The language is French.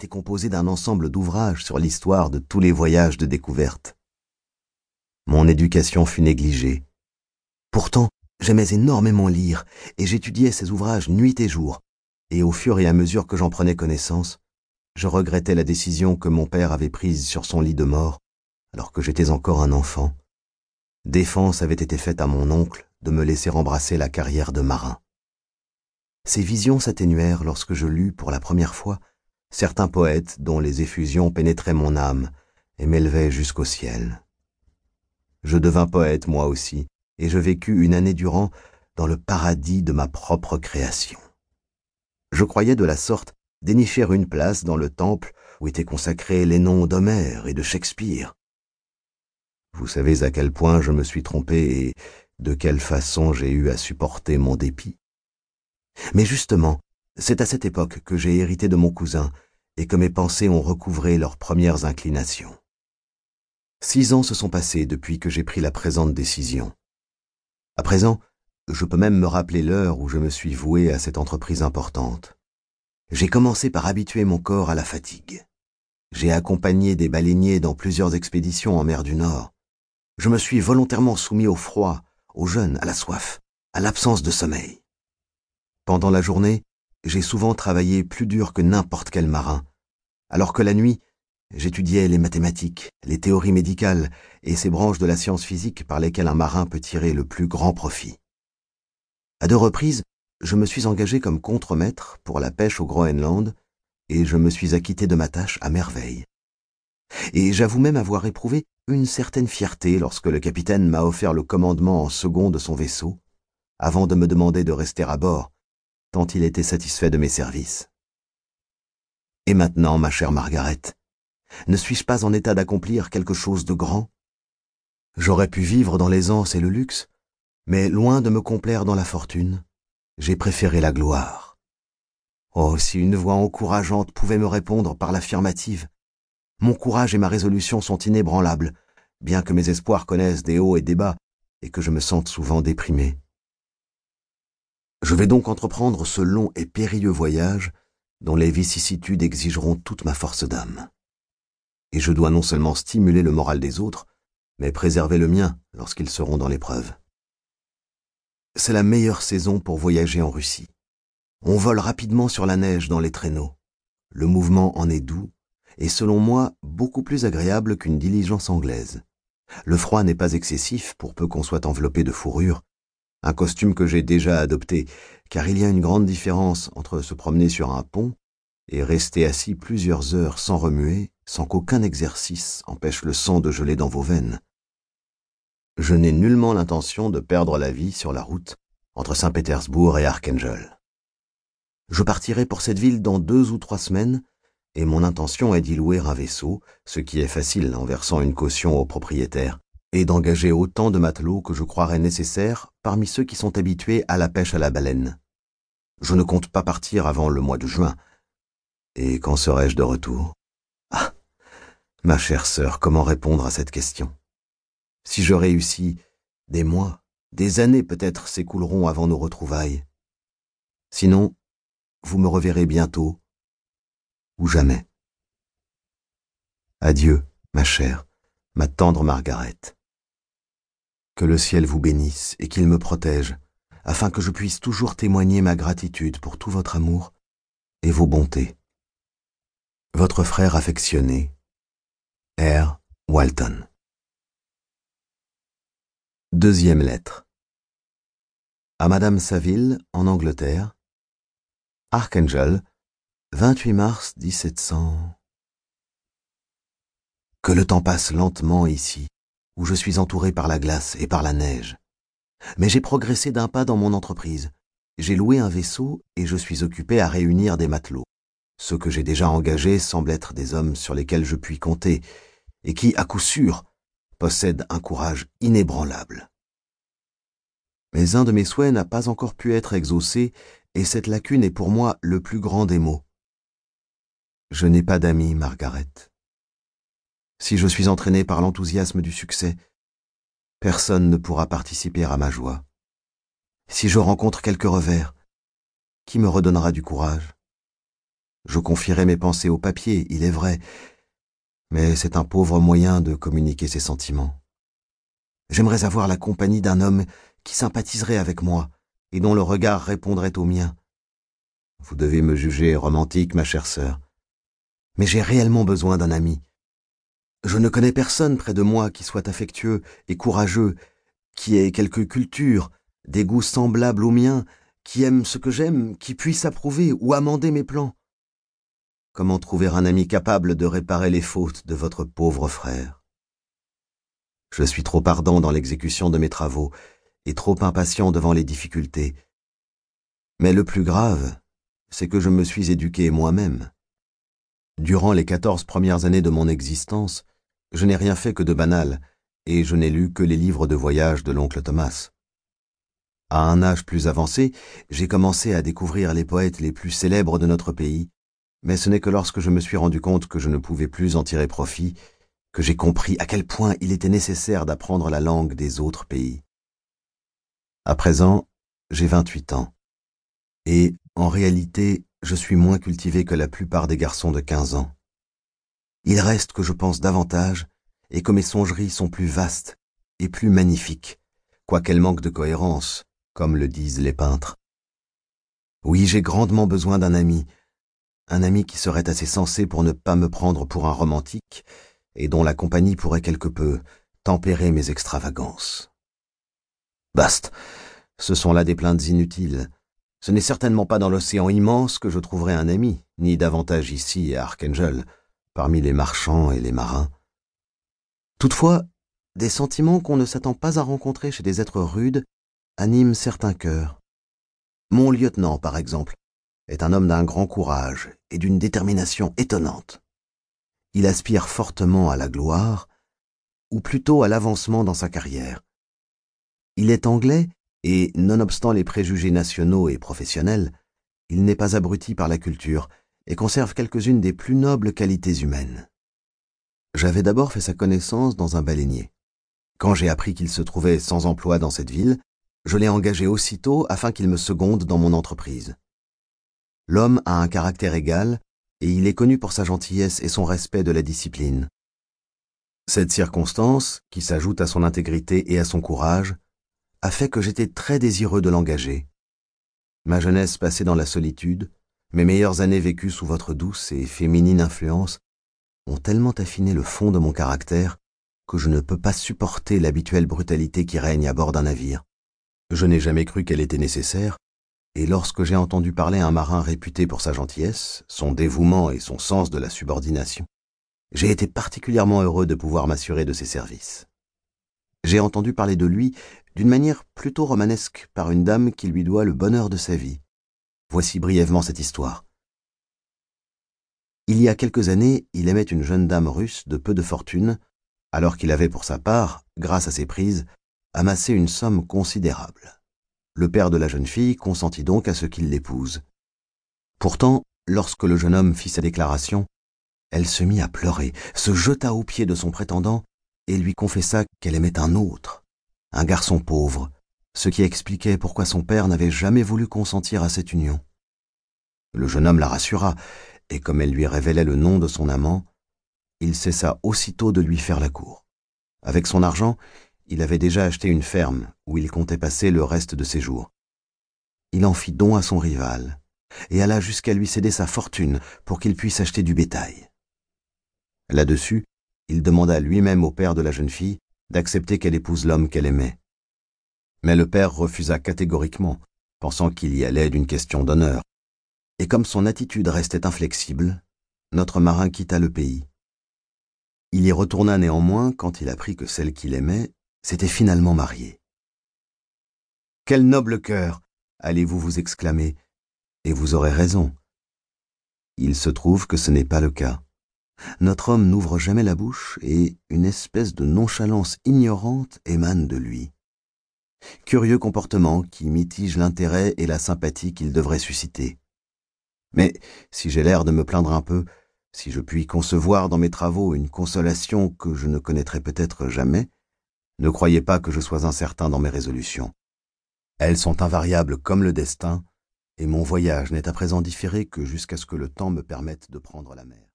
était composé d'un ensemble d'ouvrages sur l'histoire de tous les voyages de découverte. Mon éducation fut négligée. Pourtant, j'aimais énormément lire, et j'étudiais ces ouvrages nuit et jour, et au fur et à mesure que j'en prenais connaissance, je regrettais la décision que mon père avait prise sur son lit de mort, alors que j'étais encore un enfant. Défense avait été faite à mon oncle de me laisser embrasser la carrière de marin. Ces visions s'atténuèrent lorsque je lus pour la première fois certains poètes dont les effusions pénétraient mon âme et m'élevaient jusqu'au ciel. Je devins poète moi aussi, et je vécus une année durant dans le paradis de ma propre création. Je croyais de la sorte dénicher une place dans le temple où étaient consacrés les noms d'Homère et de Shakespeare. Vous savez à quel point je me suis trompé et de quelle façon j'ai eu à supporter mon dépit. Mais justement, c'est à cette époque que j'ai hérité de mon cousin et que mes pensées ont recouvré leurs premières inclinations. Six ans se sont passés depuis que j'ai pris la présente décision. À présent, je peux même me rappeler l'heure où je me suis voué à cette entreprise importante. J'ai commencé par habituer mon corps à la fatigue. J'ai accompagné des baleiniers dans plusieurs expéditions en mer du Nord. Je me suis volontairement soumis au froid, au jeûne, à la soif, à l'absence de sommeil. Pendant la journée, j'ai souvent travaillé plus dur que n'importe quel marin, alors que la nuit, j'étudiais les mathématiques, les théories médicales et ces branches de la science physique par lesquelles un marin peut tirer le plus grand profit. À deux reprises, je me suis engagé comme contremaître pour la pêche au Groenland et je me suis acquitté de ma tâche à merveille. Et j'avoue même avoir éprouvé une certaine fierté lorsque le capitaine m'a offert le commandement en second de son vaisseau, avant de me demander de rester à bord tant il était satisfait de mes services. Et maintenant, ma chère Margaret, ne suis-je pas en état d'accomplir quelque chose de grand? J'aurais pu vivre dans l'aisance et le luxe, mais loin de me complaire dans la fortune, j'ai préféré la gloire. Oh, si une voix encourageante pouvait me répondre par l'affirmative. Mon courage et ma résolution sont inébranlables, bien que mes espoirs connaissent des hauts et des bas, et que je me sente souvent déprimé. Je vais donc entreprendre ce long et périlleux voyage dont les vicissitudes exigeront toute ma force d'âme. Et je dois non seulement stimuler le moral des autres, mais préserver le mien lorsqu'ils seront dans l'épreuve. C'est la meilleure saison pour voyager en Russie. On vole rapidement sur la neige dans les traîneaux. Le mouvement en est doux et selon moi beaucoup plus agréable qu'une diligence anglaise. Le froid n'est pas excessif pour peu qu'on soit enveloppé de fourrure un costume que j'ai déjà adopté, car il y a une grande différence entre se promener sur un pont et rester assis plusieurs heures sans remuer, sans qu'aucun exercice empêche le sang de geler dans vos veines. Je n'ai nullement l'intention de perdre la vie sur la route entre Saint-Pétersbourg et Archangel. Je partirai pour cette ville dans deux ou trois semaines, et mon intention est d'y louer un vaisseau, ce qui est facile en versant une caution au propriétaire, et d'engager autant de matelots que je croirais nécessaire parmi ceux qui sont habitués à la pêche à la baleine. Je ne compte pas partir avant le mois de juin. Et quand serai-je de retour? Ah Ma chère sœur, comment répondre à cette question? Si je réussis, des mois, des années peut-être s'écouleront avant nos retrouvailles. Sinon, vous me reverrez bientôt, ou jamais. Adieu, ma chère, ma tendre Margaret. Que le ciel vous bénisse et qu'il me protège, afin que je puisse toujours témoigner ma gratitude pour tout votre amour et vos bontés. Votre frère affectionné, R. Walton. Deuxième lettre. À Madame Saville, en Angleterre, Archangel, 28 mars 1700. Que le temps passe lentement ici, où je suis entouré par la glace et par la neige. Mais j'ai progressé d'un pas dans mon entreprise. J'ai loué un vaisseau et je suis occupé à réunir des matelots. Ceux que j'ai déjà engagés semblent être des hommes sur lesquels je puis compter, et qui, à coup sûr, possèdent un courage inébranlable. Mais un de mes souhaits n'a pas encore pu être exaucé, et cette lacune est pour moi le plus grand des maux. Je n'ai pas d'amis, Margaret. Si je suis entraîné par l'enthousiasme du succès, personne ne pourra participer à ma joie. Si je rencontre quelques revers, qui me redonnera du courage Je confierai mes pensées au papier, il est vrai, mais c'est un pauvre moyen de communiquer ses sentiments. J'aimerais avoir la compagnie d'un homme qui sympathiserait avec moi et dont le regard répondrait au mien. Vous devez me juger romantique, ma chère sœur. Mais j'ai réellement besoin d'un ami. Je ne connais personne près de moi qui soit affectueux et courageux, qui ait quelque culture, des goûts semblables aux miens, qui aime ce que j'aime, qui puisse approuver ou amender mes plans. Comment trouver un ami capable de réparer les fautes de votre pauvre frère? Je suis trop ardent dans l'exécution de mes travaux et trop impatient devant les difficultés. Mais le plus grave, c'est que je me suis éduqué moi-même. Durant les quatorze premières années de mon existence, je n'ai rien fait que de banal, et je n'ai lu que les livres de voyage de l'oncle Thomas. À un âge plus avancé, j'ai commencé à découvrir les poètes les plus célèbres de notre pays, mais ce n'est que lorsque je me suis rendu compte que je ne pouvais plus en tirer profit, que j'ai compris à quel point il était nécessaire d'apprendre la langue des autres pays. À présent, j'ai vingt-huit ans, et, en réalité, je suis moins cultivé que la plupart des garçons de quinze ans. Il reste que je pense davantage, et que mes songeries sont plus vastes et plus magnifiques, quoiqu'elles manquent de cohérence, comme le disent les peintres. Oui, j'ai grandement besoin d'un ami, un ami qui serait assez sensé pour ne pas me prendre pour un romantique, et dont la compagnie pourrait quelque peu tempérer mes extravagances. Bast, ce sont là des plaintes inutiles. Ce n'est certainement pas dans l'océan immense que je trouverai un ami, ni davantage ici à Archangel, parmi les marchands et les marins. Toutefois, des sentiments qu'on ne s'attend pas à rencontrer chez des êtres rudes animent certains cœurs. Mon lieutenant, par exemple, est un homme d'un grand courage et d'une détermination étonnante. Il aspire fortement à la gloire, ou plutôt à l'avancement dans sa carrière. Il est anglais et, nonobstant les préjugés nationaux et professionnels, il n'est pas abruti par la culture et conserve quelques-unes des plus nobles qualités humaines. J'avais d'abord fait sa connaissance dans un baleinier. Quand j'ai appris qu'il se trouvait sans emploi dans cette ville, je l'ai engagé aussitôt afin qu'il me seconde dans mon entreprise. L'homme a un caractère égal, et il est connu pour sa gentillesse et son respect de la discipline. Cette circonstance, qui s'ajoute à son intégrité et à son courage, a fait que j'étais très désireux de l'engager. Ma jeunesse passée dans la solitude, mes meilleures années vécues sous votre douce et féminine influence, ont tellement affiné le fond de mon caractère que je ne peux pas supporter l'habituelle brutalité qui règne à bord d'un navire. Je n'ai jamais cru qu'elle était nécessaire, et lorsque j'ai entendu parler un marin réputé pour sa gentillesse, son dévouement et son sens de la subordination, j'ai été particulièrement heureux de pouvoir m'assurer de ses services. J'ai entendu parler de lui d'une manière plutôt romanesque par une dame qui lui doit le bonheur de sa vie. Voici brièvement cette histoire. Il y a quelques années, il aimait une jeune dame russe de peu de fortune, alors qu'il avait pour sa part, grâce à ses prises, amassé une somme considérable. Le père de la jeune fille consentit donc à ce qu'il l'épouse. Pourtant, lorsque le jeune homme fit sa déclaration, elle se mit à pleurer, se jeta aux pieds de son prétendant et lui confessa qu'elle aimait un autre, un garçon pauvre, ce qui expliquait pourquoi son père n'avait jamais voulu consentir à cette union. Le jeune homme la rassura, et comme elle lui révélait le nom de son amant, il cessa aussitôt de lui faire la cour. Avec son argent, il avait déjà acheté une ferme où il comptait passer le reste de ses jours. Il en fit don à son rival, et alla jusqu'à lui céder sa fortune pour qu'il puisse acheter du bétail. Là-dessus, il demanda lui-même au père de la jeune fille d'accepter qu'elle épouse l'homme qu'elle aimait. Mais le père refusa catégoriquement, pensant qu'il y allait d'une question d'honneur. Et comme son attitude restait inflexible, notre marin quitta le pays. Il y retourna néanmoins quand il apprit que celle qu'il aimait s'était finalement mariée. Quel noble cœur allez-vous vous exclamer, et vous aurez raison. Il se trouve que ce n'est pas le cas. Notre homme n'ouvre jamais la bouche et une espèce de nonchalance ignorante émane de lui. Curieux comportement qui mitige l'intérêt et la sympathie qu'il devrait susciter. Mais si j'ai l'air de me plaindre un peu, si je puis concevoir dans mes travaux une consolation que je ne connaîtrai peut-être jamais, ne croyez pas que je sois incertain dans mes résolutions. Elles sont invariables comme le destin, et mon voyage n'est à présent différé que jusqu'à ce que le temps me permette de prendre la mer.